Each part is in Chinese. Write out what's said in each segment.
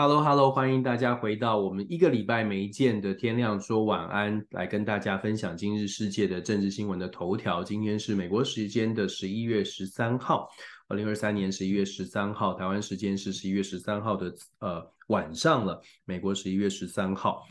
Hello，Hello，欢迎大家回到我们一个礼拜没见的天亮说晚安，来跟大家分享今日世界的政治新闻的头条。今天是美国时间的十一月十三号，二零二三年十一月十三号，台湾时间是十一月十三号的呃晚上了，美国十一月十三号。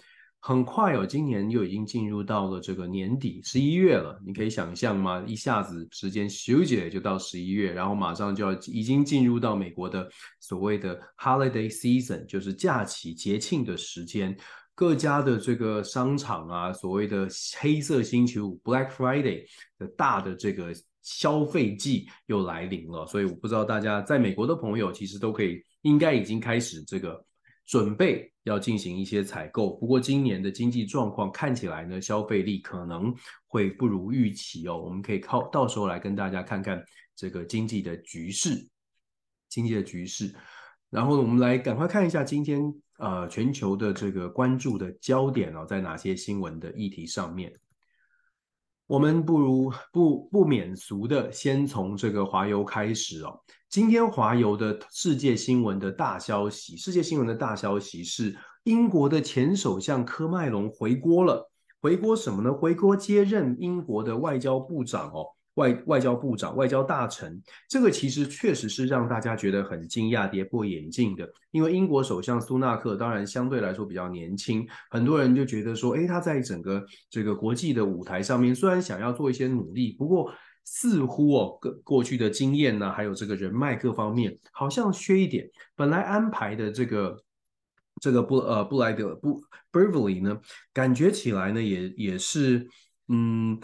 很快哦，今年又已经进入到了这个年底，十一月了。你可以想象吗？一下子时间咻姐就到十一月，然后马上就要已经进入到美国的所谓的 holiday season，就是假期节庆的时间。各家的这个商场啊，所谓的黑色星期五 Black Friday 的大的这个消费季又来临了。所以我不知道大家在美国的朋友，其实都可以应该已经开始这个。准备要进行一些采购，不过今年的经济状况看起来呢，消费力可能会不如预期哦。我们可以靠到时候来跟大家看看这个经济的局势，经济的局势。然后我们来赶快看一下今天呃全球的这个关注的焦点哦，在哪些新闻的议题上面。我们不如不不免俗的先从这个华邮开始哦。今天华邮的世界新闻的大消息，世界新闻的大消息是英国的前首相科麦隆回国了。回国什么呢？回国接任英国的外交部长哦。外外交部长、外交大臣，这个其实确实是让大家觉得很惊讶、跌破眼镜的。因为英国首相苏纳克当然相对来说比较年轻，很多人就觉得说，诶，他在整个这个国际的舞台上面，虽然想要做一些努力，不过似乎哦，过过去的经验呢，还有这个人脉各方面，好像缺一点。本来安排的这个这个布呃布莱德布 Beverly 呢，感觉起来呢，也也是嗯。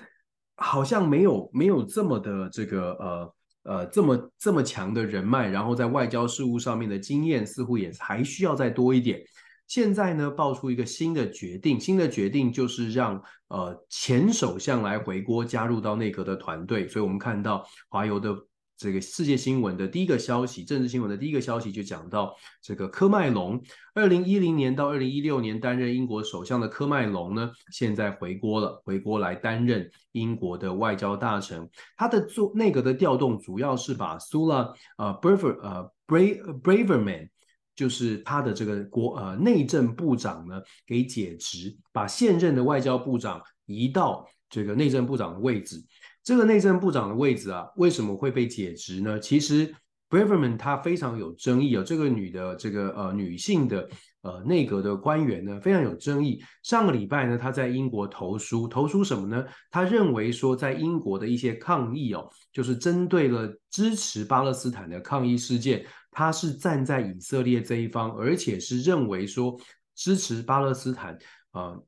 好像没有没有这么的这个呃呃这么这么强的人脉，然后在外交事务上面的经验似乎也还需要再多一点。现在呢，爆出一个新的决定，新的决定就是让呃前首相来回国加入到内阁的团队，所以我们看到华邮的。这个世界新闻的第一个消息，政治新闻的第一个消息就讲到这个科麦隆，二零一零年到二零一六年担任英国首相的科麦隆呢，现在回国了，回国来担任英国的外交大臣。他的做内阁的调动主要是把苏拉呃 Braver 呃 Bra Braverman，就是他的这个国呃内政部长呢给解职，把现任的外交部长移到这个内政部长的位置。这个内政部长的位置啊，为什么会被解职呢？其实，Braverman 她非常有争议啊、哦。这个女的，这个呃女性的呃内阁的官员呢，非常有争议。上个礼拜呢，她在英国投书，投书什么呢？她认为说，在英国的一些抗议哦，就是针对了支持巴勒斯坦的抗议事件，他是站在以色列这一方，而且是认为说支持巴勒斯坦。呃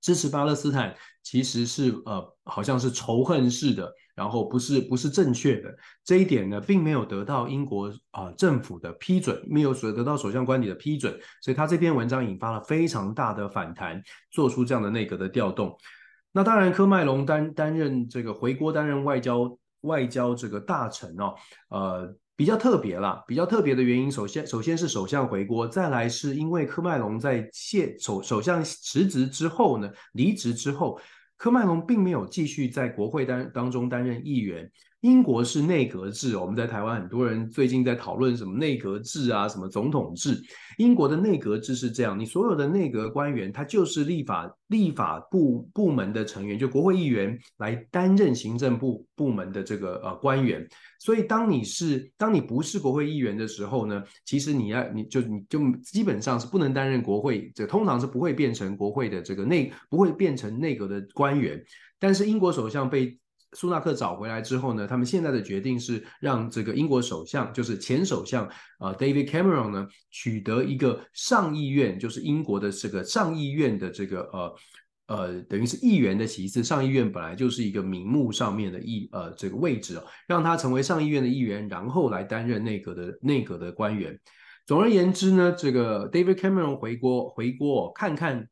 支持巴勒斯坦其实是呃，好像是仇恨式的，然后不是不是正确的这一点呢，并没有得到英国啊、政府的批准，没有所得到首相官邸的批准，所以他这篇文章引发了非常大的反弹，做出这样的内阁的调动。那当然，科麦隆担担任这个回国担任外交外交这个大臣哦，呃。比较特别啦，比较特别的原因，首先首先是首相回国，再来是因为科麦隆在卸首首相辞职之后呢，离职之后，科麦隆并没有继续在国会当当中担任议员。英国是内阁制，我们在台湾很多人最近在讨论什么内阁制啊，什么总统制。英国的内阁制是这样，你所有的内阁官员，他就是立法立法部部门的成员，就国会议员来担任行政部部门的这个呃官员。所以当你是当你不是国会议员的时候呢，其实你要你就你就基本上是不能担任国会，这通常是不会变成国会的这个内不会变成内阁的官员。但是英国首相被苏纳克找回来之后呢，他们现在的决定是让这个英国首相，就是前首相呃 David Cameron 呢，取得一个上议院，就是英国的这个上议院的这个呃呃，等于是议员的席次。上议院本来就是一个名目上面的议呃这个位置哦，让他成为上议院的议员，然后来担任内阁的内阁的官员。总而言之呢，这个 David Cameron 回国回国看看。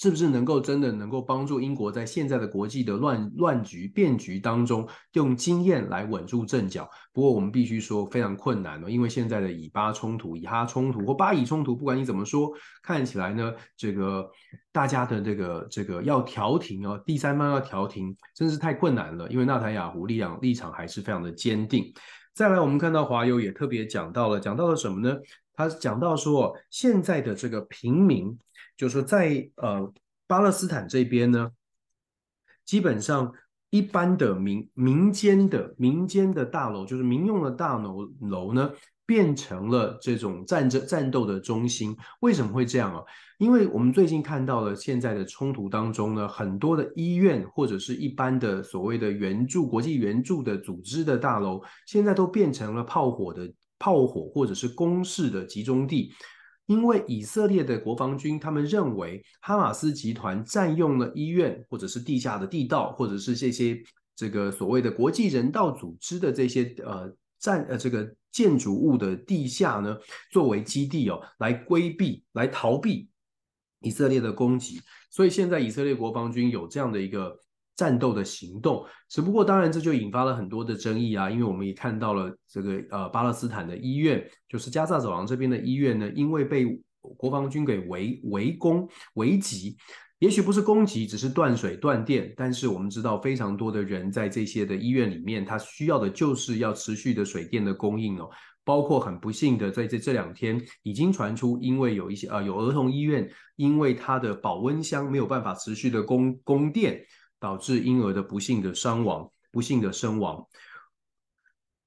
是不是能够真的能够帮助英国在现在的国际的乱乱局变局当中用经验来稳住阵脚？不过我们必须说非常困难哦，因为现在的以巴冲突、以哈冲突或巴以冲突，不管你怎么说，看起来呢，这个大家的这个这个要调停哦，第三方要调停，真是太困难了。因为纳坦雅胡力量立场还是非常的坚定。再来，我们看到华邮也特别讲到了，讲到了什么呢？他讲到说，现在的这个平民，就是说在呃巴勒斯坦这边呢，基本上一般的民民间的民间的大楼，就是民用的大楼楼呢。变成了这种战争战斗的中心，为什么会这样啊？因为我们最近看到了现在的冲突当中呢，很多的医院或者是一般的所谓的援助、国际援助的组织的大楼，现在都变成了炮火的炮火或者是攻势的集中地。因为以色列的国防军他们认为哈马斯集团占用了医院或者是地下的地道，或者是这些这个所谓的国际人道组织的这些呃。占呃这个建筑物的地下呢，作为基地哦，来规避、来逃避以色列的攻击。所以现在以色列国防军有这样的一个战斗的行动。只不过当然这就引发了很多的争议啊，因为我们也看到了这个呃巴勒斯坦的医院，就是加萨走廊这边的医院呢，因为被国防军给围围攻围击。也许不是攻击，只是断水断电，但是我们知道非常多的人在这些的医院里面，他需要的就是要持续的水电的供应哦。包括很不幸的，在这这两天已经传出，因为有一些呃有儿童医院，因为它的保温箱没有办法持续的供供电，导致婴儿的不幸的伤亡、不幸的身亡。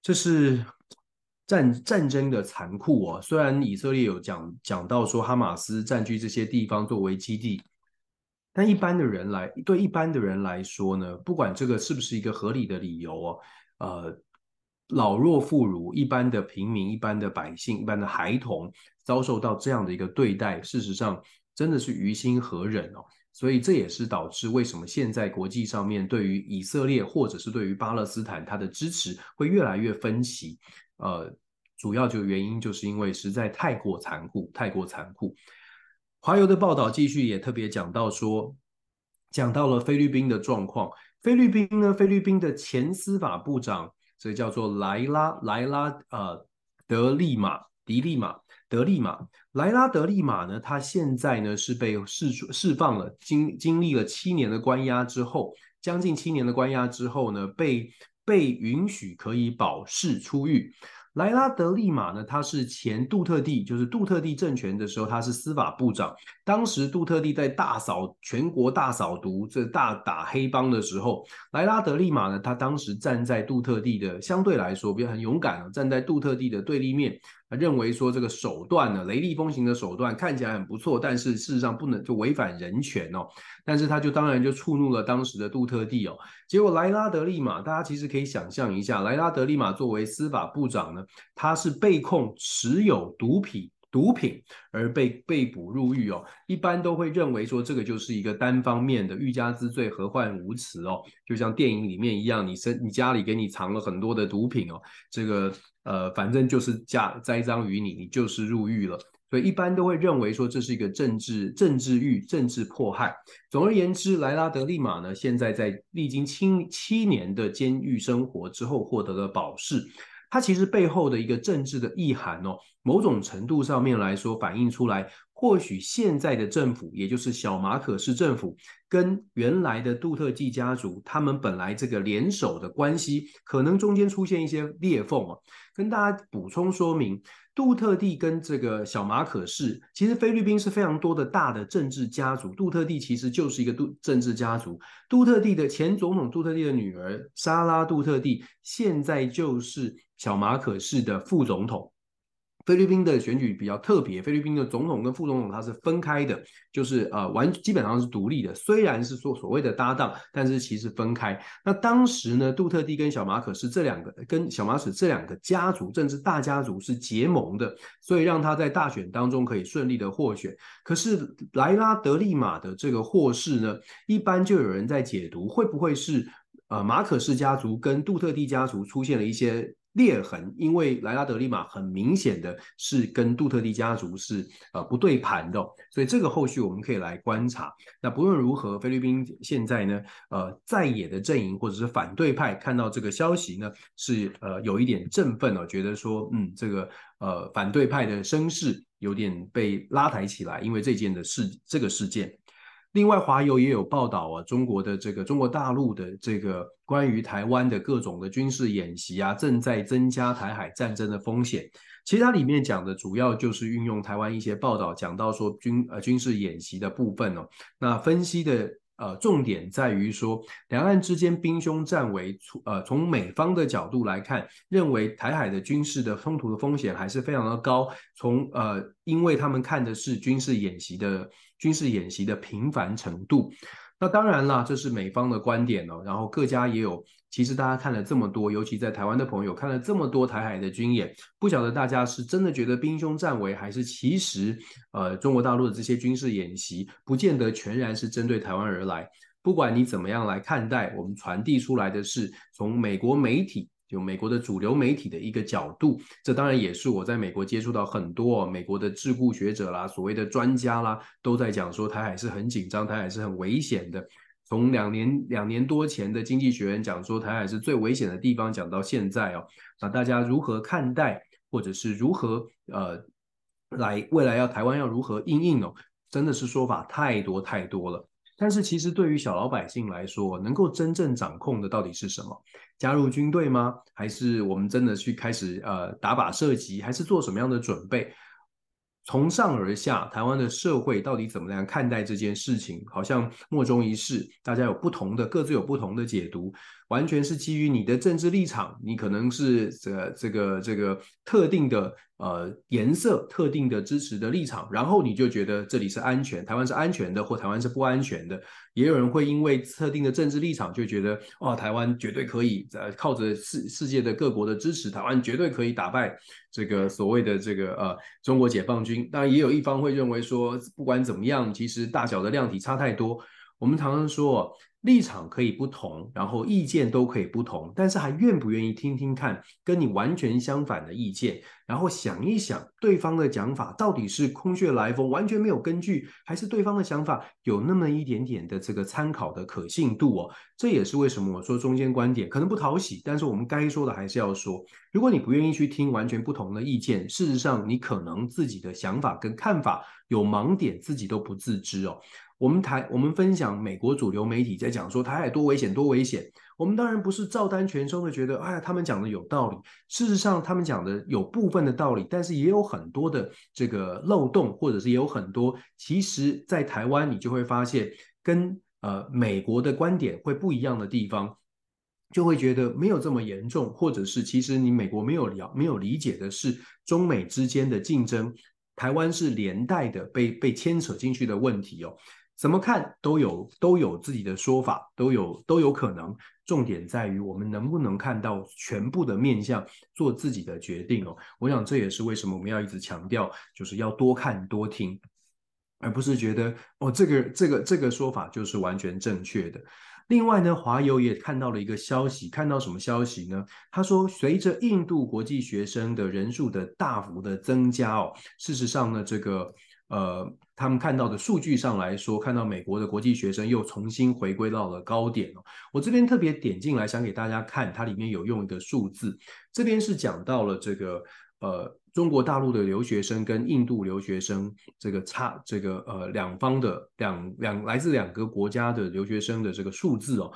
这是战战争的残酷哦。虽然以色列有讲讲到说哈马斯占据这些地方作为基地。但一般的人来，对一般的人来说呢，不管这个是不是一个合理的理由哦，呃，老弱妇孺、一般的平民、一般的百姓、一般的孩童遭受到这样的一个对待，事实上真的是于心何忍哦。所以这也是导致为什么现在国际上面对于以色列或者是对于巴勒斯坦它的支持会越来越分歧。呃，主要就原因就是因为实在太过残酷，太过残酷。华邮的报道继续也特别讲到说，讲到了菲律宾的状况。菲律宾呢，菲律宾的前司法部长，这个叫做莱拉莱拉呃德利马迪利马德利马莱拉德利马呢，他现在呢是被释释放了，经经历了七年的关押之后，将近七年的关押之后呢，被被允许可以保释出狱。莱拉德利马呢，他是前杜特地，就是杜特地政权的时候，他是司法部长。当时杜特地在大扫全国、大扫毒、这大打黑帮的时候，莱拉德利马呢，他当时站在杜特地的相对来说比较很勇敢，站在杜特地的对立面。认为说这个手段呢，雷厉风行的手段看起来很不错，但是事实上不能就违反人权哦。但是他就当然就触怒了当时的杜特地哦。结果莱拉德利马，大家其实可以想象一下，莱拉德利马作为司法部长呢，他是被控持有毒品。毒品而被被捕入狱哦，一般都会认为说这个就是一个单方面的欲加之罪，何患无辞哦，就像电影里面一样，你身你家里给你藏了很多的毒品哦，这个呃反正就是加栽赃于你，你就是入狱了，所以一般都会认为说这是一个政治政治狱、政治迫害。总而言之，莱拉德利马呢，现在在历经七七年的监狱生活之后，获得了保释。它其实背后的一个政治的意涵哦，某种程度上面来说，反映出来，或许现在的政府，也就是小马可仕政府，跟原来的杜特地家族，他们本来这个联手的关系，可能中间出现一些裂缝啊。跟大家补充说明，杜特地跟这个小马可仕，其实菲律宾是非常多的大的政治家族，杜特地其实就是一个杜政治家族。杜特地的前总统杜特地的女儿莎拉杜特地，现在就是。小马可仕的副总统，菲律宾的选举比较特别，菲律宾的总统跟副总统他是分开的，就是呃完基本上是独立的，虽然是说所谓的搭档，但是其实分开。那当时呢，杜特地跟小马可是这两个跟小马可这两个家族，政治大家族是结盟的，所以让他在大选当中可以顺利的获选。可是莱拉德利马的这个获释呢，一般就有人在解读，会不会是呃马可仕家族跟杜特地家族出现了一些。裂痕，因为莱拉德利马很明显的是跟杜特地家族是呃不对盘的，所以这个后续我们可以来观察。那不论如何，菲律宾现在呢，呃在野的阵营或者是反对派看到这个消息呢，是呃有一点振奋哦，觉得说嗯这个呃反对派的声势有点被拉抬起来，因为这件的事这个事件。另外，华邮也有报道啊，中国的这个中国大陆的这个关于台湾的各种的军事演习啊，正在增加台海战争的风险。其实它里面讲的主要就是运用台湾一些报道，讲到说军呃军事演习的部分哦。那分析的呃重点在于说，两岸之间兵凶战危，呃从美方的角度来看，认为台海的军事的冲突的风险还是非常的高。从呃，因为他们看的是军事演习的。军事演习的频繁程度，那当然啦，这是美方的观点哦。然后各家也有，其实大家看了这么多，尤其在台湾的朋友看了这么多台海的军演，不晓得大家是真的觉得兵凶战危，还是其实呃中国大陆的这些军事演习不见得全然是针对台湾而来。不管你怎么样来看待，我们传递出来的是从美国媒体。有美国的主流媒体的一个角度，这当然也是我在美国接触到很多美国的智库学者啦、所谓的专家啦，都在讲说台海是很紧张，台海是很危险的。从两年两年多前的《经济学人》讲说台海是最危险的地方，讲到现在哦，那大家如何看待，或者是如何呃来未来要台湾要如何应应哦，真的是说法太多太多了。但是其实对于小老百姓来说，能够真正掌控的到底是什么？加入军队吗？还是我们真的去开始呃打靶射击？还是做什么样的准备？从上而下，台湾的社会到底怎么样看待这件事情？好像莫衷一是，大家有不同的，各自有不同的解读。完全是基于你的政治立场，你可能是这、这个这个特定的呃颜色、特定的支持的立场，然后你就觉得这里是安全，台湾是安全的，或台湾是不安全的。也有人会因为特定的政治立场，就觉得哦，台湾绝对可以在靠着世世界的各国的支持，台湾绝对可以打败这个所谓的这个呃中国解放军。当然，也有一方会认为说，不管怎么样，其实大小的量体差太多。我们常常说。立场可以不同，然后意见都可以不同，但是还愿不愿意听听看跟你完全相反的意见，然后想一想对方的讲法到底是空穴来风，完全没有根据，还是对方的想法有那么一点点的这个参考的可信度哦？这也是为什么我说中间观点可能不讨喜，但是我们该说的还是要说。如果你不愿意去听完全不同的意见，事实上你可能自己的想法跟看法有盲点，自己都不自知哦。我们台我们分享美国主流媒体在讲说台海多危险多危险，我们当然不是照单全收的觉得，哎呀，他们讲的有道理。事实上，他们讲的有部分的道理，但是也有很多的这个漏洞，或者是也有很多，其实在台湾你就会发现跟呃美国的观点会不一样的地方，就会觉得没有这么严重，或者是其实你美国没有了没有理解的是中美之间的竞争，台湾是连带的被被牵扯进去的问题哦。怎么看都有都有自己的说法，都有都有可能。重点在于我们能不能看到全部的面向，做自己的决定哦。我想这也是为什么我们要一直强调，就是要多看多听，而不是觉得哦这个这个这个说法就是完全正确的。另外呢，华友也看到了一个消息，看到什么消息呢？他说，随着印度国际学生的人数的大幅的增加哦，事实上呢，这个。呃，他们看到的数据上来说，看到美国的国际学生又重新回归到了高点哦。我这边特别点进来，想给大家看，它里面有用一个数字，这边是讲到了这个呃中国大陆的留学生跟印度留学生这个差这个呃两方的两两来自两个国家的留学生的这个数字哦。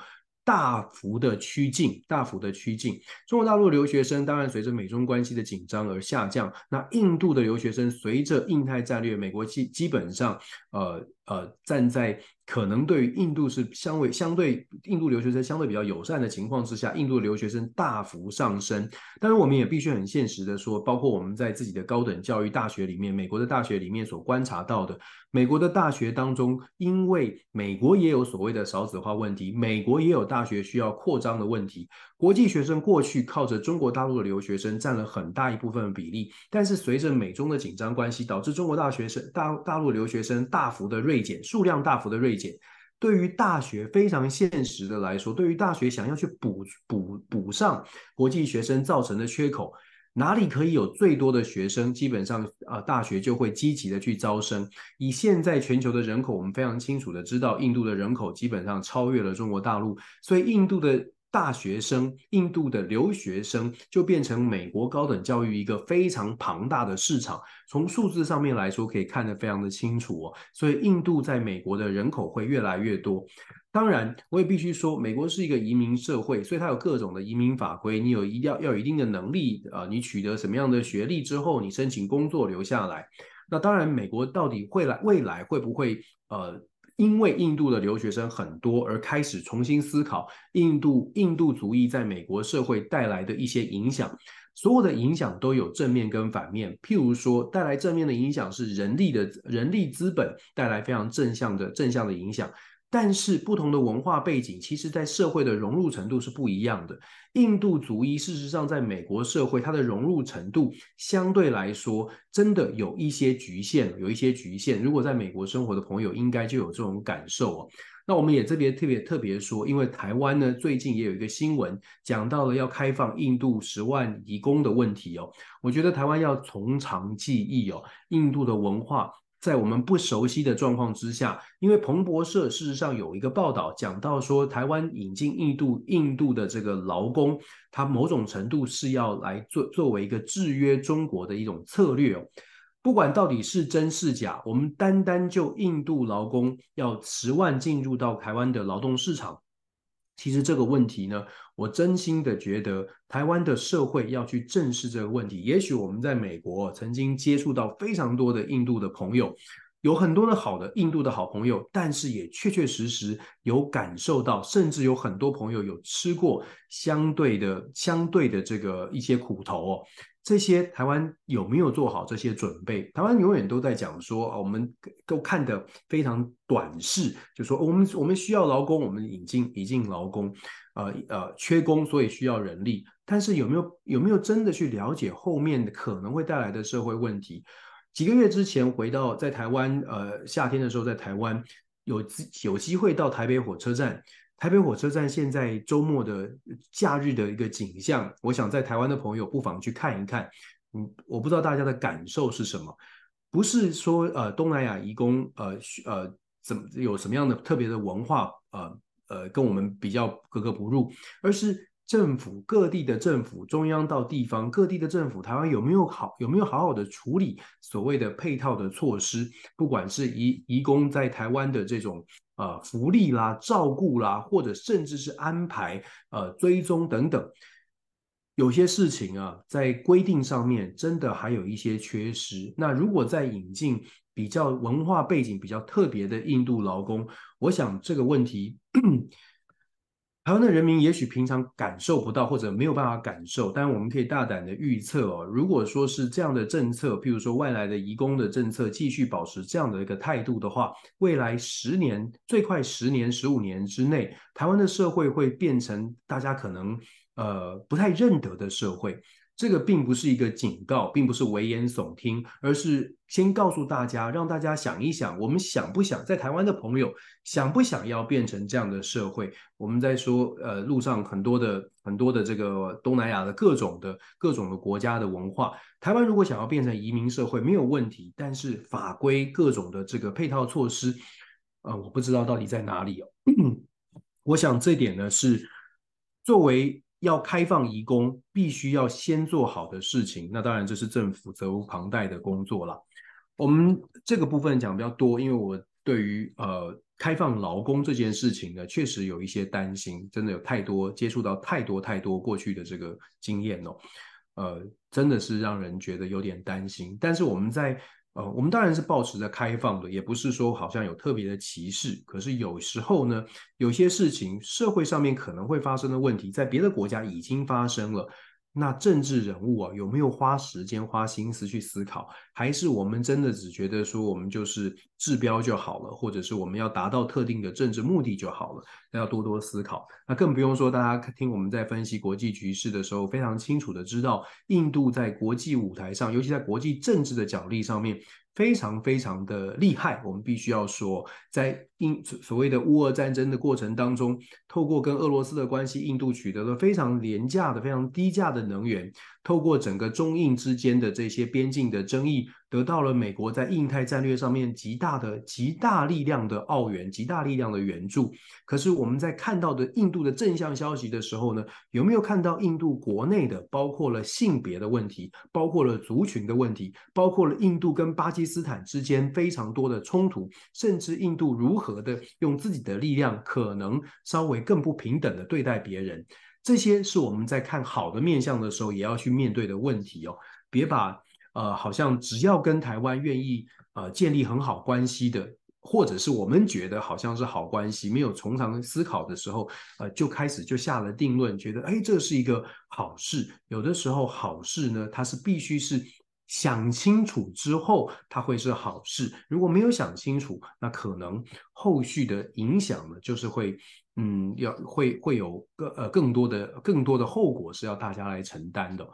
大幅的趋近，大幅的趋近。中国大陆留学生当然随着美中关系的紧张而下降。那印度的留学生随着印太战略，美国基基本上，呃呃，站在。可能对于印度是相对相对印度留学生相对比较友善的情况之下，印度留学生大幅上升。当然，我们也必须很现实的说，包括我们在自己的高等教育大学里面，美国的大学里面所观察到的，美国的大学当中，因为美国也有所谓的少子化问题，美国也有大学需要扩张的问题。国际学生过去靠着中国大陆的留学生占了很大一部分的比例，但是随着美中的紧张关系，导致中国大学生大大陆留学生大幅的锐锐减，数量大幅的锐减。对于大学非常现实的来说，对于大学想要去补补补上国际学生造成的缺口，哪里可以有最多的学生，基本上啊，大学就会积极的去招生。以现在全球的人口，我们非常清楚的知道，印度的人口基本上超越了中国大陆，所以印度的大学生、印度的留学生就变成美国高等教育一个非常庞大的市场。从数字上面来说，可以看得非常的清楚哦。所以，印度在美国的人口会越来越多。当然，我也必须说，美国是一个移民社会，所以它有各种的移民法规。你有一定要要有一定的能力啊，你取得什么样的学历之后，你申请工作留下来。那当然，美国到底会来未来会不会呃？因为印度的留学生很多，而开始重新思考印度印度族裔在美国社会带来的一些影响。所有的影响都有正面跟反面。譬如说，带来正面的影响是人力的人力资本带来非常正向的正向的影响。但是不同的文化背景，其实在社会的融入程度是不一样的。印度族裔事实上在美国社会，它的融入程度相对来说真的有一些局限，有一些局限。如果在美国生活的朋友，应该就有这种感受哦。那我们也特别特别特别说，因为台湾呢，最近也有一个新闻讲到了要开放印度十万移工的问题哦。我觉得台湾要从长计议哦，印度的文化。在我们不熟悉的状况之下，因为彭博社事实上有一个报道讲到说，台湾引进印度印度的这个劳工，它某种程度是要来做作为一个制约中国的一种策略。不管到底是真是假，我们单单就印度劳工要十万进入到台湾的劳动市场。其实这个问题呢，我真心的觉得台湾的社会要去正视这个问题。也许我们在美国曾经接触到非常多的印度的朋友，有很多的好的印度的好朋友，但是也确确实实有感受到，甚至有很多朋友有吃过相对的相对的这个一些苦头哦。这些台湾有没有做好这些准备？台湾永远都在讲说啊，我们都看得非常短视，就说我们我们需要劳工，我们引进引进劳工，呃呃，缺工，所以需要人力。但是有没有有没有真的去了解后面可能会带来的社会问题？几个月之前回到在台湾，呃，夏天的时候在台湾有有机会到台北火车站。台北火车站现在周末的假日的一个景象，我想在台湾的朋友不妨去看一看。嗯，我不知道大家的感受是什么，不是说呃东南亚移工呃呃怎么有什么样的特别的文化呃呃跟我们比较格格不入，而是。政府各地的政府，中央到地方各地的政府，台湾有没有好有没有好好的处理所谓的配套的措施？不管是移移工在台湾的这种呃福利啦、照顾啦，或者甚至是安排呃追踪等等，有些事情啊，在规定上面真的还有一些缺失。那如果再引进比较文化背景比较特别的印度劳工，我想这个问题。台湾的人民也许平常感受不到，或者没有办法感受，但我们可以大胆的预测哦，如果说是这样的政策，譬如说外来的移工的政策继续保持这样的一个态度的话，未来十年，最快十年、十五年之内，台湾的社会会变成大家可能呃不太认得的社会。这个并不是一个警告，并不是危言耸听，而是先告诉大家，让大家想一想，我们想不想在台湾的朋友想不想要变成这样的社会？我们在说，呃，路上很多的很多的这个东南亚的各种的各种的国家的文化，台湾如果想要变成移民社会没有问题，但是法规各种的这个配套措施，呃，我不知道到底在哪里哦。我想这点呢是作为。要开放移工，必须要先做好的事情，那当然这是政府责无旁贷的工作了。我们这个部分讲比较多，因为我对于呃开放劳工这件事情呢，确实有一些担心，真的有太多接触到太多太多过去的这个经验哦，呃，真的是让人觉得有点担心。但是我们在呃，我们当然是保持着开放的，也不是说好像有特别的歧视。可是有时候呢，有些事情社会上面可能会发生的问题，在别的国家已经发生了。那政治人物啊，有没有花时间、花心思去思考？还是我们真的只觉得说我们就是治标就好了，或者是我们要达到特定的政治目的就好了？那要多多思考。那更不用说，大家听我们在分析国际局势的时候，非常清楚的知道，印度在国际舞台上，尤其在国际政治的角力上面，非常非常的厉害。我们必须要说，在印所谓的乌俄战争的过程当中，透过跟俄罗斯的关系，印度取得了非常廉价的、非常低价的能源。透过整个中印之间的这些边境的争议，得到了美国在印太战略上面极大的、极大力量的澳援、极大力量的援助。可是我们在看到的印度的正向消息的时候呢，有没有看到印度国内的，包括了性别的问题，包括了族群的问题，包括了印度跟巴基斯坦之间非常多的冲突，甚至印度如何的用自己的力量，可能稍微更不平等的对待别人。这些是我们在看好的面相的时候也要去面对的问题哦，别把呃好像只要跟台湾愿意呃建立很好关系的，或者是我们觉得好像是好关系，没有从长思考的时候，呃就开始就下了定论，觉得哎这是一个好事。有的时候好事呢，它是必须是想清楚之后，它会是好事。如果没有想清楚，那可能后续的影响呢，就是会。嗯，要会会有更呃更多的更多的后果是要大家来承担的，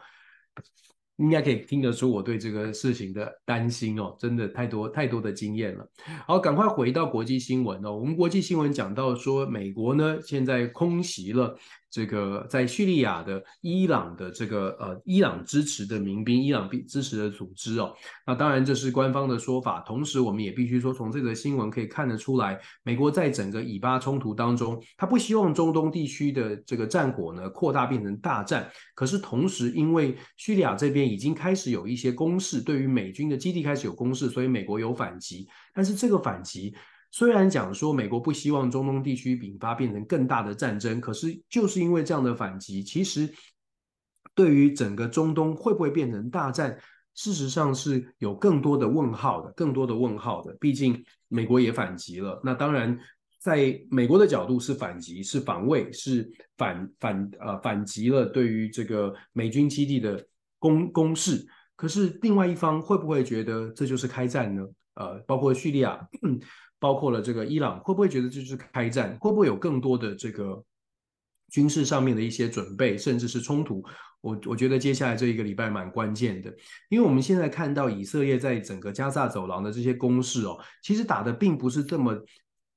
应该可以听得出我对这个事情的担心哦，真的太多太多的经验了。好，赶快回到国际新闻哦，我们国际新闻讲到说，美国呢现在空袭了。这个在叙利亚的伊朗的这个呃伊朗支持的民兵，伊朗支持的组织哦，那当然这是官方的说法。同时，我们也必须说，从这个新闻可以看得出来，美国在整个以巴冲突当中，他不希望中东地区的这个战火呢扩大变成大战。可是同时，因为叙利亚这边已经开始有一些攻势，对于美军的基地开始有攻势，所以美国有反击。但是这个反击。虽然讲说美国不希望中东地区引发变成更大的战争，可是就是因为这样的反击，其实对于整个中东会不会变成大战，事实上是有更多的问号的，更多的问号的。毕竟美国也反击了，那当然在美国的角度是反击，是防卫，是反反呃反击了对于这个美军基地的攻攻势。可是另外一方会不会觉得这就是开战呢？呃，包括叙利亚。包括了这个伊朗，会不会觉得这就是开战？会不会有更多的这个军事上面的一些准备，甚至是冲突？我我觉得接下来这一个礼拜蛮关键的，因为我们现在看到以色列在整个加萨走廊的这些攻势哦，其实打的并不是这么，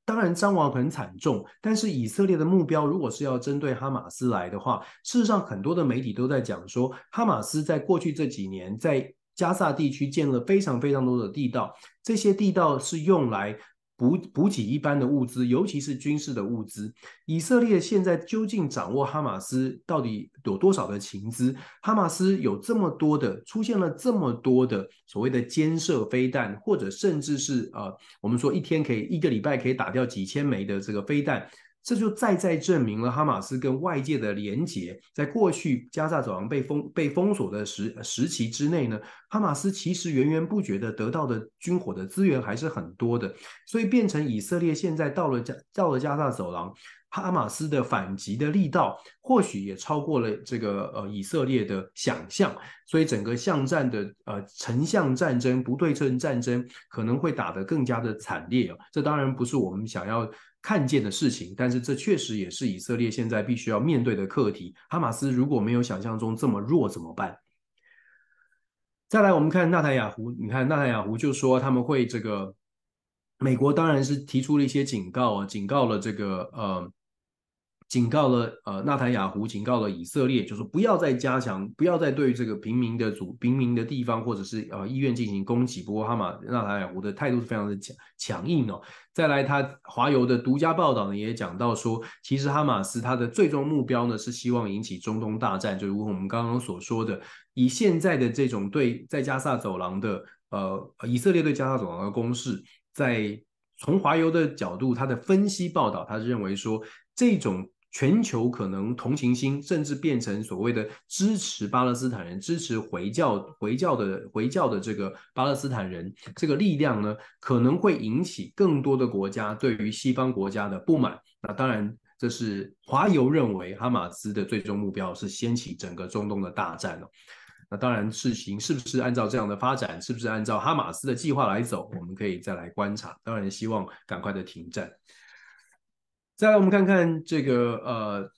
当然伤亡很惨重，但是以色列的目标如果是要针对哈马斯来的话，事实上很多的媒体都在讲说，哈马斯在过去这几年在加萨地区建了非常非常多的地道，这些地道是用来。补补给一般的物资，尤其是军事的物资。以色列现在究竟掌握哈马斯到底有多少的情资？哈马斯有这么多的出现了这么多的所谓的监射飞弹，或者甚至是呃，我们说一天可以一个礼拜可以打掉几千枚的这个飞弹。这就再再证明了哈马斯跟外界的连结，在过去加萨走廊被封被封锁的时时期之内呢，哈马斯其实源源不绝的得到的军火的资源还是很多的，所以变成以色列现在到了加到了加萨走廊，哈马斯的反击的力道或许也超过了这个呃以色列的想象，所以整个巷战的呃城巷战争不对称战争可能会打得更加的惨烈哦，这当然不是我们想要。看见的事情，但是这确实也是以色列现在必须要面对的课题。哈马斯如果没有想象中这么弱怎么办？再来，我们看纳坦雅胡，你看纳坦雅胡就说他们会这个，美国当然是提出了一些警告啊，警告了这个呃。警告了呃，纳坦雅胡警告了以色列，就是不要再加强，不要再对这个平民的组平民的地方或者是呃医院进行攻击。不过哈马纳坦雅胡的态度是非常的强强硬哦。再来，他华邮的独家报道呢也讲到说，其实哈马斯他的最终目标呢是希望引起中东大战，就如我们刚刚所说的，以现在的这种对在加萨走廊的呃以色列对加萨走廊的攻势，在从华邮的角度，他的分析报道，他是认为说这种。全球可能同情心，甚至变成所谓的支持巴勒斯坦人、支持回教、回教的回教的这个巴勒斯坦人，这个力量呢，可能会引起更多的国家对于西方国家的不满。那当然，这是华油认为哈马斯的最终目标是掀起整个中东的大战哦。那当然，事情是不是按照这样的发展，是不是按照哈马斯的计划来走，我们可以再来观察。当然，希望赶快的停战。再来，我们看看这个呃，《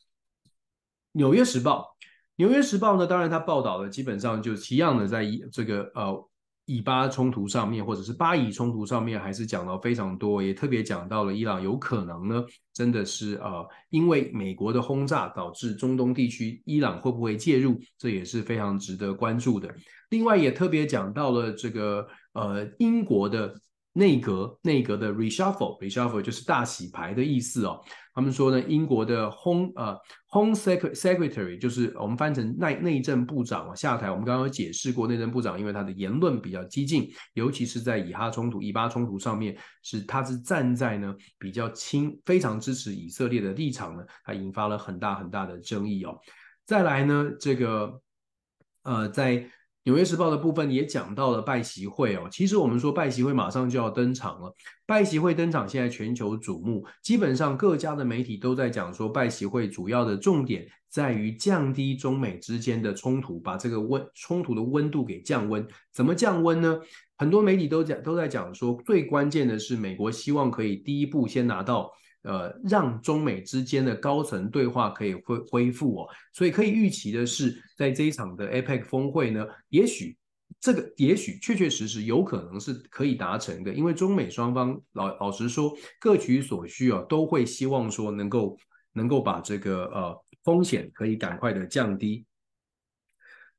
纽约时报》。《纽约时报》呢，当然它报道的基本上就是一样的，在这个呃以巴冲突上面，或者是巴以冲突上面，还是讲到非常多，也特别讲到了伊朗有可能呢，真的是呃，因为美国的轰炸导致中东地区伊朗会不会介入，这也是非常值得关注的。另外也特别讲到了这个呃英国的。内阁内阁的 reshuffle，reshuffle 就是大洗牌的意思哦。他们说呢，英国的 home 呃 home secretary 就是我们翻成内内政部长啊下台。我们刚刚有解释过，内政部长因为他的言论比较激进，尤其是在以哈冲突、以巴冲突上面，是他是站在呢比较亲、非常支持以色列的立场呢，他引发了很大很大的争议哦。再来呢，这个呃在。纽约时报的部分也讲到了拜习会哦，其实我们说拜习会马上就要登场了。拜习会登场，现在全球瞩目，基本上各家的媒体都在讲说，拜习会主要的重点在于降低中美之间的冲突，把这个温冲突的温度给降温。怎么降温呢？很多媒体都讲都在讲说，最关键的是美国希望可以第一步先拿到。呃，让中美之间的高层对话可以恢恢复哦，所以可以预期的是，在这一场的 APEC 峰会呢，也许这个也许确确实实有可能是可以达成的，因为中美双方老老实说各取所需啊，都会希望说能够能够把这个呃风险可以赶快的降低。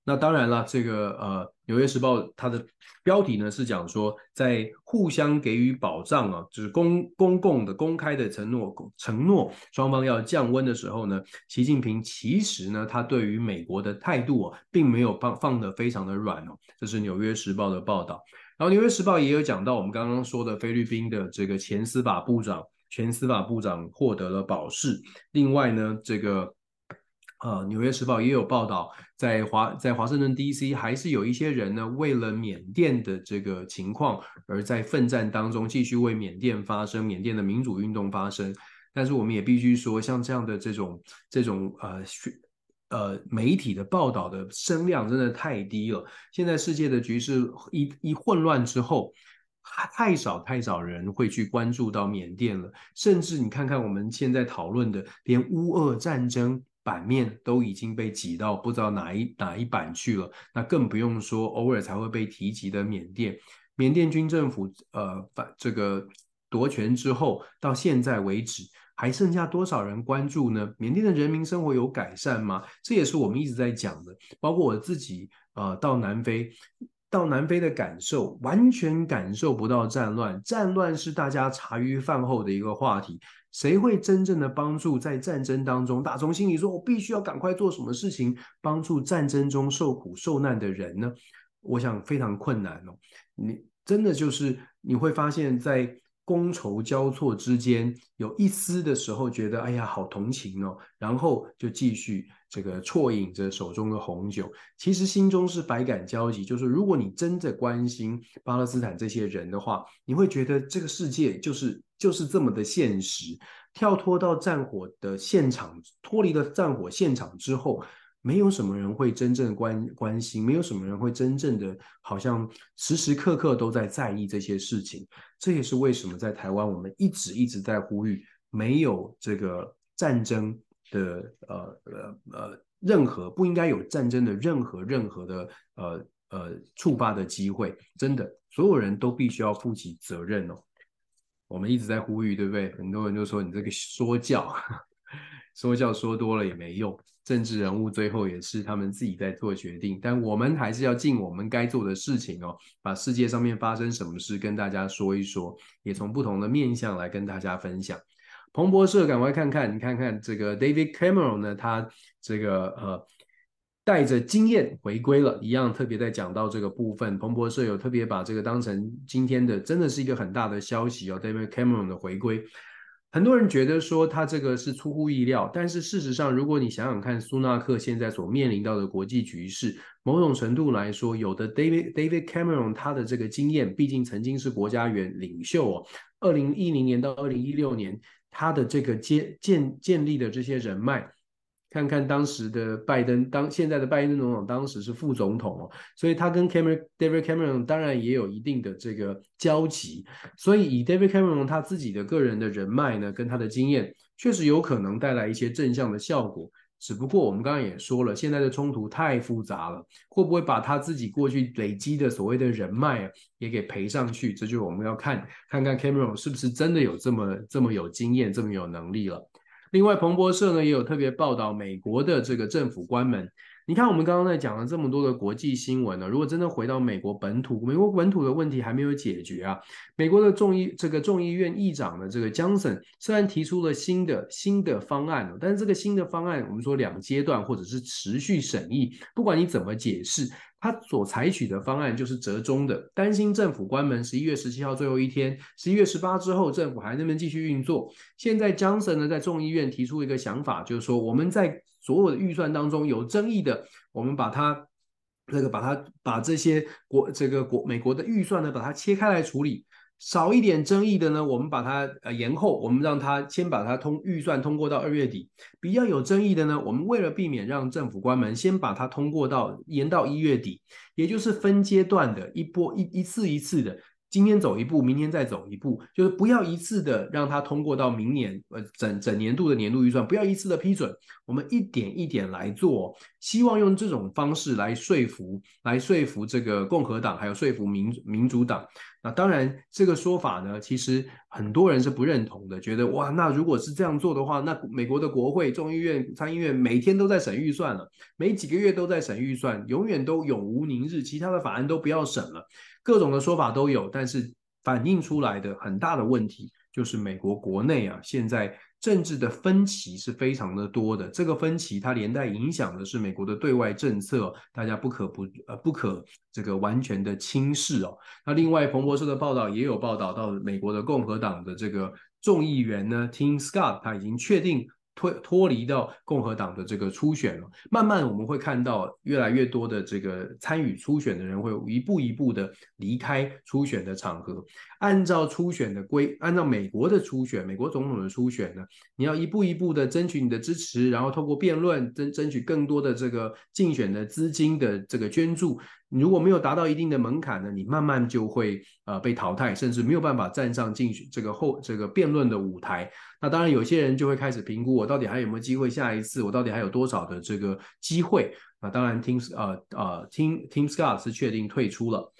那当然了，这个呃，《纽约时报》它的标题呢是讲说，在互相给予保障啊，就是公公共的、公开的承诺，承诺双方要降温的时候呢，习近平其实呢，他对于美国的态度啊，并没有放放得非常的软哦。这是《纽约时报》的报道。然后，《纽约时报》也有讲到我们刚刚说的菲律宾的这个前司法部长，前司法部长获得了保释。另外呢，这个。呃，《纽约时报》也有报道，在华在华盛顿 D.C. 还是有一些人呢，为了缅甸的这个情况而在奋战当中，继续为缅甸发声，缅甸的民主运动发声。但是我们也必须说，像这样的这种这种呃呃媒体的报道的声量真的太低了。现在世界的局势一一混乱之后，太少太少人会去关注到缅甸了。甚至你看看我们现在讨论的，连乌俄战争。版面都已经被挤到不知道哪一哪一版去了，那更不用说偶尔才会被提及的缅甸。缅甸军政府呃反这个夺权之后，到现在为止还剩下多少人关注呢？缅甸的人民生活有改善吗？这也是我们一直在讲的。包括我自己呃到南非，到南非的感受，完全感受不到战乱，战乱是大家茶余饭后的一个话题。谁会真正的帮助在战争当中，打从心里说，我必须要赶快做什么事情，帮助战争中受苦受难的人呢？我想非常困难哦。你真的就是你会发现在觥筹交错之间，有一丝的时候觉得哎呀好同情哦，然后就继续这个啜饮着手中的红酒，其实心中是百感交集。就是如果你真的关心巴勒斯坦这些人的话，你会觉得这个世界就是。就是这么的现实，跳脱到战火的现场，脱离了战火现场之后，没有什么人会真正关关心，没有什么人会真正的好像时时刻刻都在在意这些事情。这也是为什么在台湾，我们一直一直在呼吁，没有这个战争的呃呃呃任何不应该有战争的任何任何的呃呃触发的机会。真的，所有人都必须要负起责任哦。我们一直在呼吁，对不对？很多人就说你这个说教，说教说多了也没用。政治人物最后也是他们自己在做决定，但我们还是要尽我们该做的事情哦，把世界上面发生什么事跟大家说一说，也从不同的面向来跟大家分享。彭博社赶快看看，你看看这个 David Cameron 呢，他这个呃。带着经验回归了，一样特别在讲到这个部分。彭博社有特别把这个当成今天的，真的是一个很大的消息哦。David Cameron 的回归，很多人觉得说他这个是出乎意料，但是事实上，如果你想想看，苏纳克现在所面临到的国际局势，某种程度来说，有的 David David Cameron 他的这个经验，毕竟曾经是国家元领袖哦。二零一零年到二零一六年，他的这个建建建立的这些人脉。看看当时的拜登，当现在的拜登总统当时是副总统哦，所以他跟 Cameron David Cameron 当然也有一定的这个交集，所以以 David Cameron 他自己的个人的人脉呢，跟他的经验，确实有可能带来一些正向的效果。只不过我们刚刚也说了，现在的冲突太复杂了，会不会把他自己过去累积的所谓的人脉，也给赔上去？这就是我们要看看看 Cameron 是不是真的有这么这么有经验、这么有能力了。另外，彭博社呢也有特别报道美国的这个政府官们。你看，我们刚刚在讲了这么多的国际新闻呢，如果真的回到美国本土，美国本土的问题还没有解决啊。美国的众议这个众议院议长的这个姜省虽然提出了新的新的方案，但是这个新的方案，我们说两阶段或者是持续审议，不管你怎么解释。他所采取的方案就是折中的，担心政府关门，十一月十七号最后一天，十一月十八之后政府还能不能继续运作？现在姜省呢在众议院提出一个想法，就是说我们在所有的预算当中有争议的，我们把它这个把它把这些国这个国美国的预算呢把它切开来处理。少一点争议的呢，我们把它呃延后，我们让它先把它通预算通过到二月底。比较有争议的呢，我们为了避免让政府关门，先把它通过到延到一月底，也就是分阶段的一波一一次一次的。今天走一步，明天再走一步，就是不要一次的让它通过到明年，呃，整整年度的年度预算，不要一次的批准，我们一点一点来做，希望用这种方式来说服，来说服这个共和党，还有说服民民主党。那当然，这个说法呢，其实很多人是不认同的，觉得哇，那如果是这样做的话，那美国的国会、众议院、参议院每天都在审预算了，每几个月都在审预算，永远都永无宁日，其他的法案都不要审了。各种的说法都有，但是反映出来的很大的问题就是美国国内啊，现在政治的分歧是非常的多的。这个分歧它连带影响的是美国的对外政策，大家不可不呃不可这个完全的轻视哦。那另外，彭博社的报道也有报道到，美国的共和党的这个众议员呢，Tim Scott 他已经确定。脱脱离到共和党的这个初选了，慢慢我们会看到越来越多的这个参与初选的人会一步一步的离开初选的场合。按照初选的规，按照美国的初选，美国总统的初选呢，你要一步一步的争取你的支持，然后透过辩论争争取更多的这个竞选的资金的这个捐助。你如果没有达到一定的门槛呢，你慢慢就会呃被淘汰，甚至没有办法站上竞选这个后这个辩论的舞台。那当然，有些人就会开始评估我到底还有没有机会，下一次我到底还有多少的这个机会。那当然，Tim 呃呃 Tim Tim Scott 是确定退出了。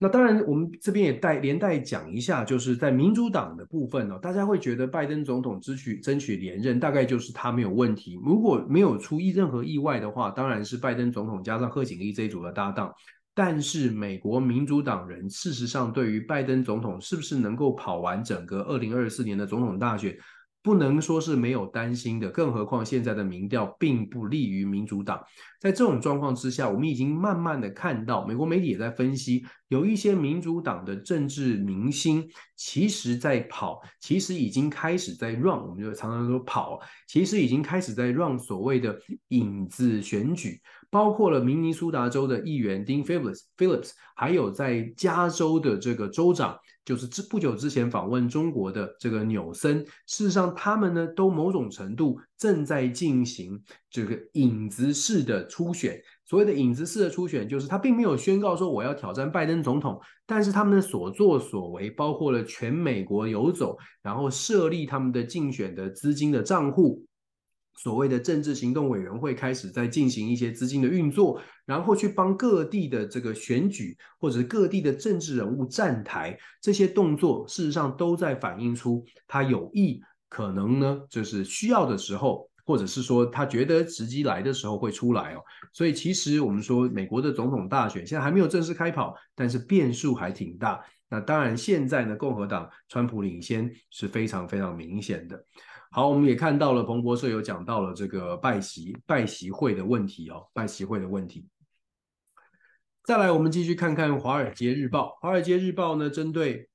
那当然，我们这边也带连带讲一下，就是在民主党的部分呢、大家会觉得拜登总统争取争取连任，大概就是他没有问题。如果没有出意任何意外的话，当然是拜登总统加上贺锦丽这一组的搭档。但是美国民主党人事实上对于拜登总统是不是能够跑完整个二零二四年的总统大选，不能说是没有担心的，更何况现在的民调并不利于民主党。在这种状况之下，我们已经慢慢的看到，美国媒体也在分析，有一些民主党的政治明星，其实在跑，其实已经开始在 run，我们就常常说跑，其实已经开始在 run 所谓的影子选举，包括了明尼苏达州的议员 Dean Phillips，还有在加州的这个州长。就是之不久之前访问中国的这个纽森，事实上他们呢都某种程度正在进行这个影子式的初选。所谓的影子式的初选，就是他并没有宣告说我要挑战拜登总统，但是他们的所作所为，包括了全美国游走，然后设立他们的竞选的资金的账户。所谓的政治行动委员会开始在进行一些资金的运作，然后去帮各地的这个选举或者是各地的政治人物站台，这些动作事实上都在反映出他有意可能呢，就是需要的时候，或者是说他觉得时机来的时候会出来哦。所以其实我们说美国的总统大选现在还没有正式开跑，但是变数还挺大。那当然现在呢，共和党川普领先是非常非常明显的。好，我们也看到了彭博社有讲到了这个拜习拜习会的问题哦，拜习会的问题。再来，我们继续看看《华尔街日报》。《华尔街日报》呢，针对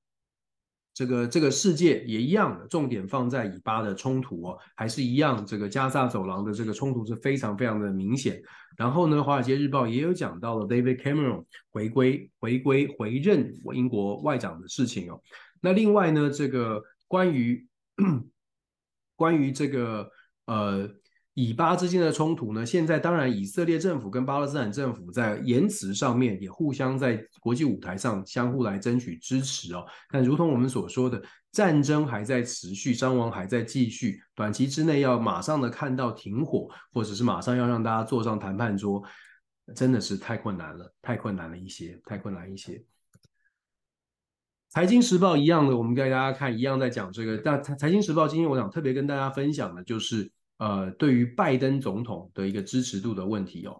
这个这个世界也一样的重点放在以巴的冲突哦，还是一样，这个加萨走廊的这个冲突是非常非常的明显。然后呢，《华尔街日报》也有讲到了 David Cameron 回归回归回任英国外长的事情哦。那另外呢，这个关于 关于这个呃以巴之间的冲突呢，现在当然以色列政府跟巴勒斯坦政府在言辞上面也互相在国际舞台上相互来争取支持哦。但如同我们所说的，战争还在持续，伤亡还在继续，短期之内要马上的看到停火，或者是马上要让大家坐上谈判桌，真的是太困难了，太困难了一些，太困难一些。财经时报一样的，我们给大家看一样在讲这个。但财财经时报今天我想特别跟大家分享的就是。呃，对于拜登总统的一个支持度的问题哦，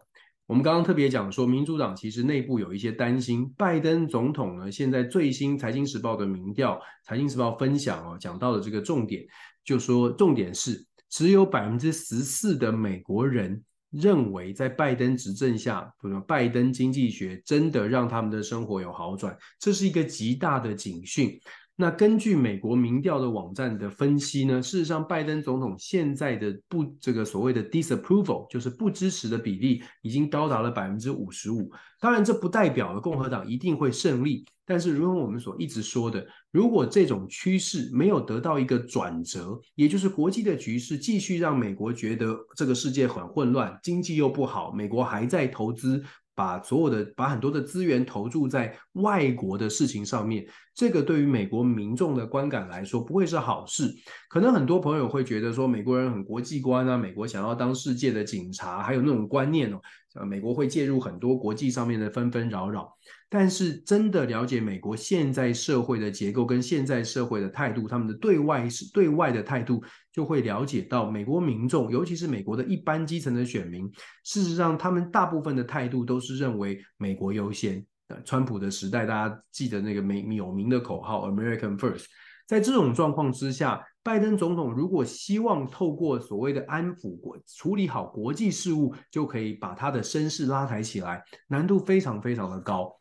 我们刚刚特别讲说，民主党其实内部有一些担心，拜登总统呢，现在最新《财经时报》的民调，《财经时报》分享哦，讲到的这个重点，就说重点是只有百分之十四的美国人认为，在拜登执政下，拜登经济学真的让他们的生活有好转，这是一个极大的警讯。那根据美国民调的网站的分析呢，事实上，拜登总统现在的不这个所谓的 disapproval，就是不支持的比例已经高达了百分之五十五。当然，这不代表了共和党一定会胜利。但是，如同我们所一直说的，如果这种趋势没有得到一个转折，也就是国际的局势继续让美国觉得这个世界很混乱，经济又不好，美国还在投资。把所有的把很多的资源投注在外国的事情上面，这个对于美国民众的观感来说不会是好事。可能很多朋友会觉得说，美国人很国际观啊，美国想要当世界的警察，还有那种观念哦，美国会介入很多国际上面的纷纷扰扰。但是真的了解美国现在社会的结构跟现在社会的态度，他们的对外是对外的态度，就会了解到美国民众，尤其是美国的一般基层的选民，事实上他们大部分的态度都是认为美国优先。川普的时代，大家记得那个美有名的口号 “American First”。在这种状况之下，拜登总统如果希望透过所谓的安抚国处理好国际事务，就可以把他的声势拉抬起来，难度非常非常的高。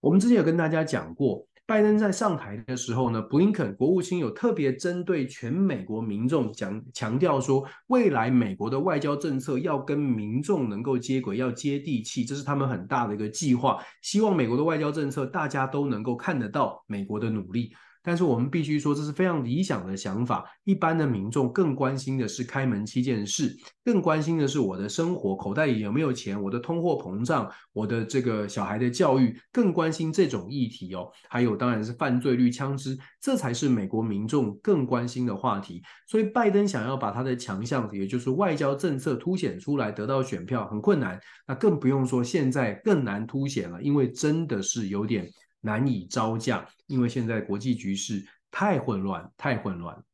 我们之前有跟大家讲过，拜登在上台的时候呢，布林肯国务卿有特别针对全美国民众讲强调说，未来美国的外交政策要跟民众能够接轨，要接地气，这是他们很大的一个计划。希望美国的外交政策大家都能够看得到美国的努力。但是我们必须说，这是非常理想的想法。一般的民众更关心的是开门七件事，更关心的是我的生活口袋里有没有钱，我的通货膨胀，我的这个小孩的教育，更关心这种议题哦。还有当然是犯罪率、枪支，这才是美国民众更关心的话题。所以拜登想要把他的强项，也就是外交政策凸显出来，得到选票很困难。那更不用说现在更难凸显了，因为真的是有点。难以招架，因为现在国际局势太混乱，太混乱。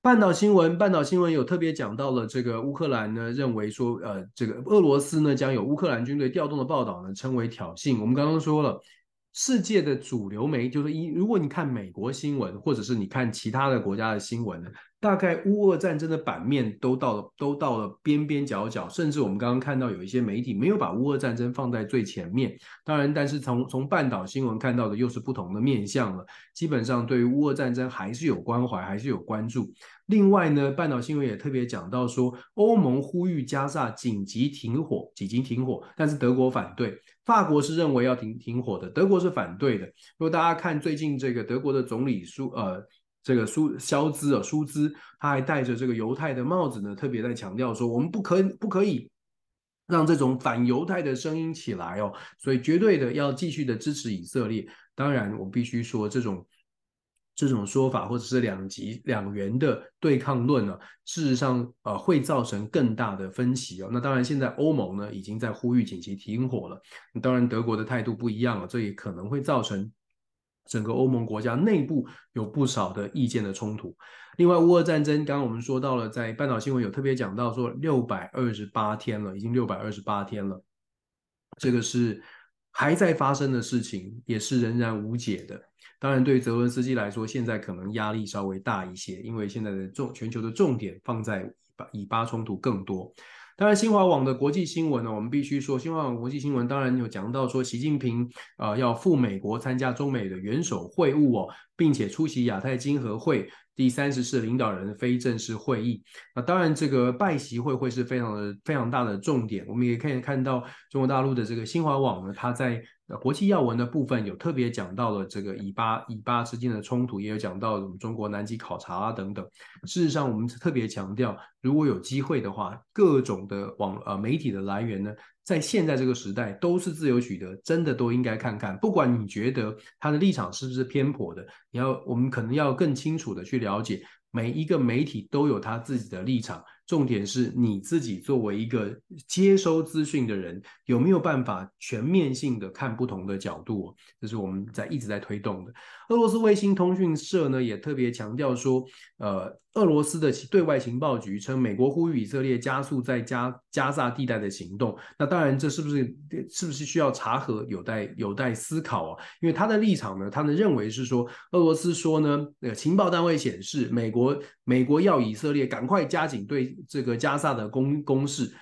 半岛新闻，半岛新闻有特别讲到了这个乌克兰呢，认为说，呃，这个俄罗斯呢将有乌克兰军队调动的报道呢称为挑衅。我们刚刚说了。世界的主流媒就是一，如果你看美国新闻，或者是你看其他的国家的新闻呢，大概乌俄战争的版面都到了，都到了边边角角，甚至我们刚刚看到有一些媒体没有把乌俄战争放在最前面。当然，但是从从半岛新闻看到的又是不同的面向了。基本上对于乌俄战争还是有关怀，还是有关注。另外呢，半岛新闻也特别讲到说，欧盟呼吁加萨紧急停火，紧急停火，但是德国反对。法国是认为要停停火的，德国是反对的。如果大家看最近这个德国的总理舒呃这个舒肖兹啊舒兹，他还戴着这个犹太的帽子呢，特别在强调说，我们不可不可以让这种反犹太的声音起来哦，所以绝对的要继续的支持以色列。当然，我必须说这种。这种说法或者是两极两元的对抗论呢，事实上呃会造成更大的分歧哦。那当然，现在欧盟呢已经在呼吁紧急停火了。当然，德国的态度不一样了，这也可能会造成整个欧盟国家内部有不少的意见的冲突。另外，乌俄战争，刚刚我们说到了，在半岛新闻有特别讲到说，六百二十八天了，已经六百二十八天了，这个是还在发生的事情，也是仍然无解的。当然，对泽伦斯基来说，现在可能压力稍微大一些，因为现在的重全球的重点放在以巴冲突更多。当然，新华网的国际新闻呢，我们必须说，新华网国际新闻当然有讲到说，习近平、呃、要赴美国参加中美的元首会晤哦，并且出席亚太经合会第三十次领导人非正式会议。那当然，这个拜习会会是非常的非常大的重点。我们也可以看到中国大陆的这个新华网呢，它在。国际要闻的部分有特别讲到了这个以巴以巴之间的冲突，也有讲到我们中国南极考察啊等等。事实上，我们特别强调，如果有机会的话，各种的网呃媒体的来源呢，在现在这个时代都是自由取得，真的都应该看看。不管你觉得他的立场是不是偏颇的，你要我们可能要更清楚的去了解，每一个媒体都有他自己的立场。重点是你自己作为一个接收资讯的人，有没有办法全面性的看不同的角度？这是我们在一直在推动的。俄罗斯卫星通讯社呢也特别强调说，呃，俄罗斯的对外情报局称，美国呼吁以色列加速在加加萨地带的行动。那当然，这是不是是不是需要查核，有待有待思考啊？因为他的立场呢，他们认为是说，俄罗斯说呢，呃，情报单位显示，美国美国要以色列赶快加紧对这个加萨的攻攻势。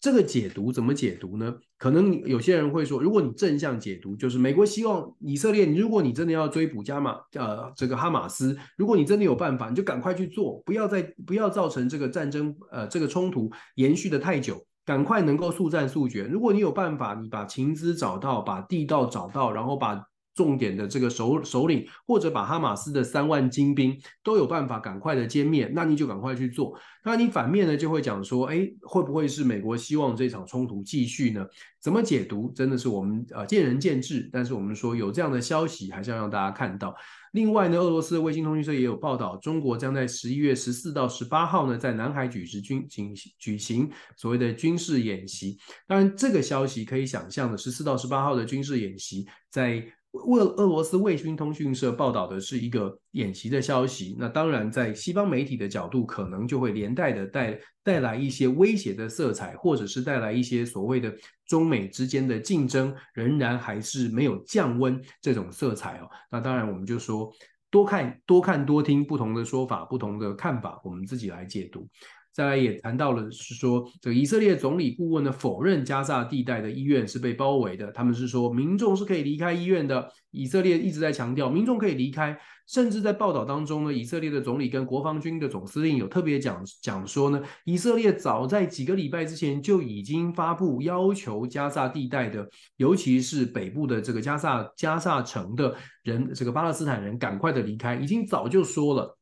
这个解读怎么解读呢？可能有些人会说，如果你正向解读，就是美国希望以色列，如果你真的要追捕加马呃这个哈马斯，如果你真的有办法，你就赶快去做，不要再不要造成这个战争呃这个冲突延续的太久，赶快能够速战速决。如果你有办法，你把情资找到，把地道找到，然后把。重点的这个首首领，或者把哈马斯的三万精兵都有办法赶快的歼灭，那你就赶快去做。那你反面呢，就会讲说，哎，会不会是美国希望这场冲突继续呢？怎么解读，真的是我们呃见仁见智。但是我们说有这样的消息，还是要让大家看到。另外呢，俄罗斯的卫星通讯社也有报道，中国将在十一月十四到十八号呢，在南海举行军举举行所谓的军事演习。当然，这个消息可以想象的，十四到十八号的军事演习在。俄俄罗斯卫星通讯社报道的是一个演习的消息，那当然在西方媒体的角度，可能就会连带的带带来一些威胁的色彩，或者是带来一些所谓的中美之间的竞争仍然还是没有降温这种色彩哦。那当然我们就说多看多看多听不同的说法，不同的看法，我们自己来解读。再来也谈到了，是说这个以色列总理顾问呢，否认加萨地带的医院是被包围的，他们是说民众是可以离开医院的。以色列一直在强调民众可以离开，甚至在报道当中呢，以色列的总理跟国防军的总司令有特别讲讲说呢，以色列早在几个礼拜之前就已经发布要求加萨地带的，尤其是北部的这个加萨加萨城的人，这个巴勒斯坦人赶快的离开，已经早就说了。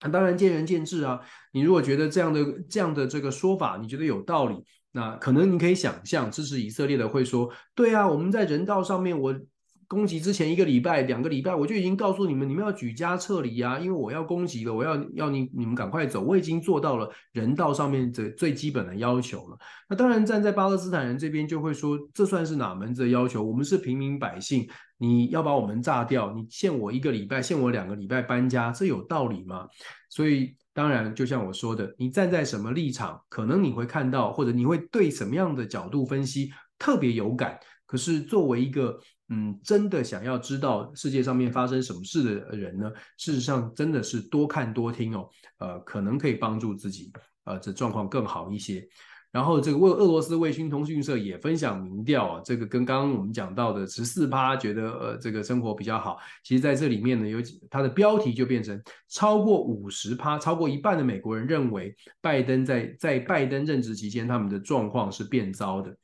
那当然见仁见智啊。你如果觉得这样的这样的这个说法，你觉得有道理，那可能你可以想象，支持以色列的会说：对啊，我们在人道上面，我。攻击之前一个礼拜、两个礼拜，我就已经告诉你们，你们要举家撤离啊！因为我要攻击了，我要要你你们赶快走。我已经做到了人道上面的最基本的要求了。那当然，站在巴勒斯坦人这边就会说，这算是哪门子的要求？我们是平民百姓，你要把我们炸掉，你限我一个礼拜，限我两个礼拜搬家，这有道理吗？所以，当然，就像我说的，你站在什么立场，可能你会看到，或者你会对什么样的角度分析特别有感。可是作为一个嗯，真的想要知道世界上面发生什么事的人呢，事实上真的是多看多听哦，呃，可能可以帮助自己，呃，这状况更好一些。然后这个俄俄罗斯卫星通讯社也分享民调啊，这个跟刚刚我们讲到的十四趴觉得呃这个生活比较好，其实在这里面呢，有它的标题就变成超过五十趴，超过一半的美国人认为拜登在在拜登任职期间他们的状况是变糟的。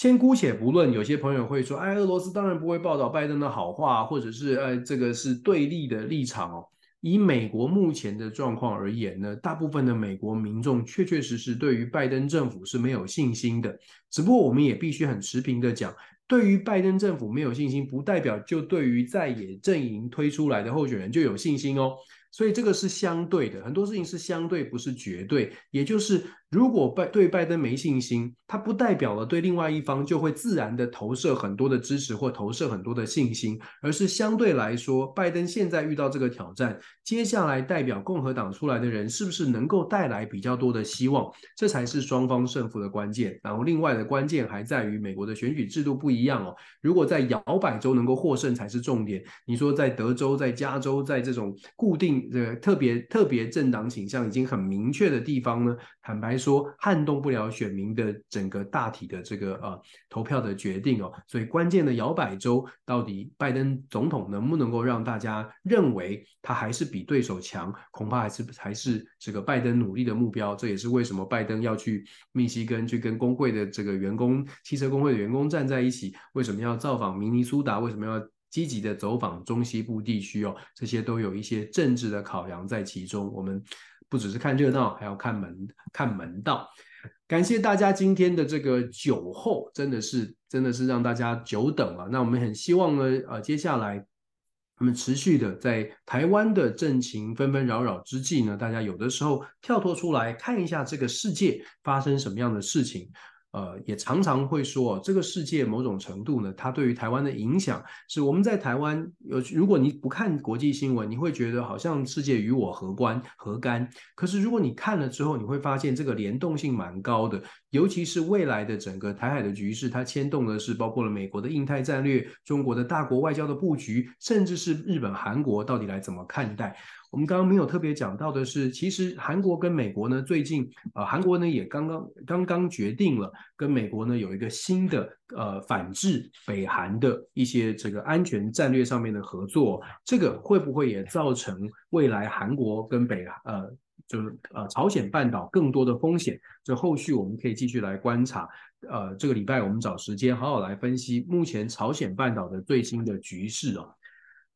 先姑且不论，有些朋友会说，哎，俄罗斯当然不会报道拜登的好话，或者是，哎，这个是对立的立场哦。以美国目前的状况而言呢，大部分的美国民众确确实实对于拜登政府是没有信心的。只不过我们也必须很持平的讲，对于拜登政府没有信心，不代表就对于在野阵营推出来的候选人就有信心哦。所以这个是相对的，很多事情是相对，不是绝对，也就是。如果拜对拜登没信心，他不代表了对另外一方就会自然的投射很多的支持或投射很多的信心，而是相对来说，拜登现在遇到这个挑战，接下来代表共和党出来的人是不是能够带来比较多的希望，这才是双方胜负的关键。然后另外的关键还在于美国的选举制度不一样哦，如果在摇摆州能够获胜才是重点。你说在德州、在加州、在这种固定的特别特别政党倾向已经很明确的地方呢，坦白。说撼动不了选民的整个大体的这个呃投票的决定哦。所以关键的摇摆州，到底拜登总统能不能够让大家认为他还是比对手强，恐怕还是还是这个拜登努力的目标。这也是为什么拜登要去密西根去跟工会的这个员工、汽车工会的员工站在一起，为什么要造访明尼苏达？为什么要？积极的走访中西部地区哦，这些都有一些政治的考量在其中。我们不只是看热闹，还要看门看门道。感谢大家今天的这个酒后，真的是真的是让大家久等了。那我们很希望呢，呃，接下来我们持续的在台湾的政情纷纷扰扰之际呢，大家有的时候跳脱出来看一下这个世界发生什么样的事情。呃，也常常会说，这个世界某种程度呢，它对于台湾的影响是我们在台湾有。如果你不看国际新闻，你会觉得好像世界与我何关何干？可是如果你看了之后，你会发现这个联动性蛮高的。尤其是未来的整个台海的局势，它牵动的是包括了美国的印太战略、中国的大国外交的布局，甚至是日本、韩国到底来怎么看待。我们刚刚没有特别讲到的是，其实韩国跟美国呢，最近呃，韩国呢也刚刚刚刚决定了跟美国呢有一个新的呃反制北韩的一些这个安全战略上面的合作，这个会不会也造成未来韩国跟北呃就是呃朝鲜半岛更多的风险？这后续我们可以继续来观察。呃，这个礼拜我们找时间好好来分析目前朝鲜半岛的最新的局势哦。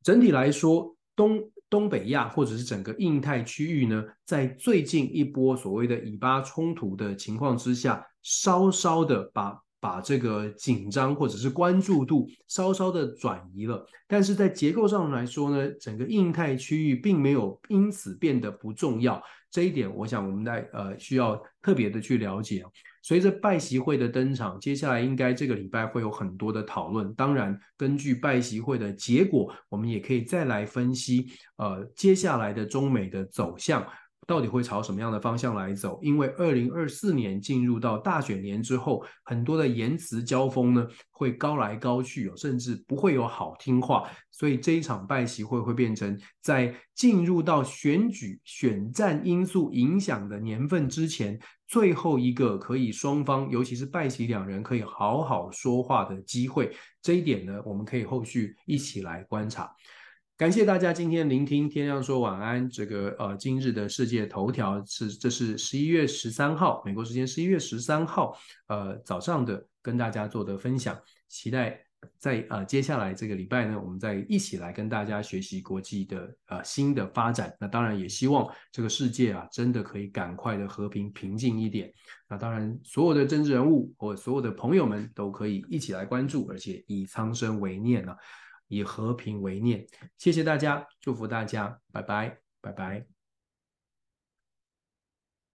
整体来说，东。东北亚或者是整个印太区域呢，在最近一波所谓的以巴冲突的情况之下，稍稍的把把这个紧张或者是关注度稍稍的转移了。但是在结构上来说呢，整个印太区域并没有因此变得不重要。这一点，我想我们在呃需要特别的去了解。随着拜习会的登场，接下来应该这个礼拜会有很多的讨论。当然，根据拜习会的结果，我们也可以再来分析，呃，接下来的中美的走向。到底会朝什么样的方向来走？因为二零二四年进入到大选年之后，很多的言辞交锋呢会高来高去，甚至不会有好听话。所以这一场拜习会会变成在进入到选举选战因素影响的年份之前，最后一个可以双方，尤其是拜习两人可以好好说话的机会。这一点呢，我们可以后续一起来观察。感谢大家今天聆听天亮说晚安。这个呃，今日的世界头条是，这是十一月十三号，美国时间十一月十三号，呃，早上的跟大家做的分享。期待在呃接下来这个礼拜呢，我们再一起来跟大家学习国际的呃新的发展。那当然也希望这个世界啊，真的可以赶快的和平平静一点。那当然，所有的政治人物或所有的朋友们都可以一起来关注，而且以苍生为念啊。以和平为念，谢谢大家，祝福大家，拜拜，拜拜。